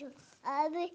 to other.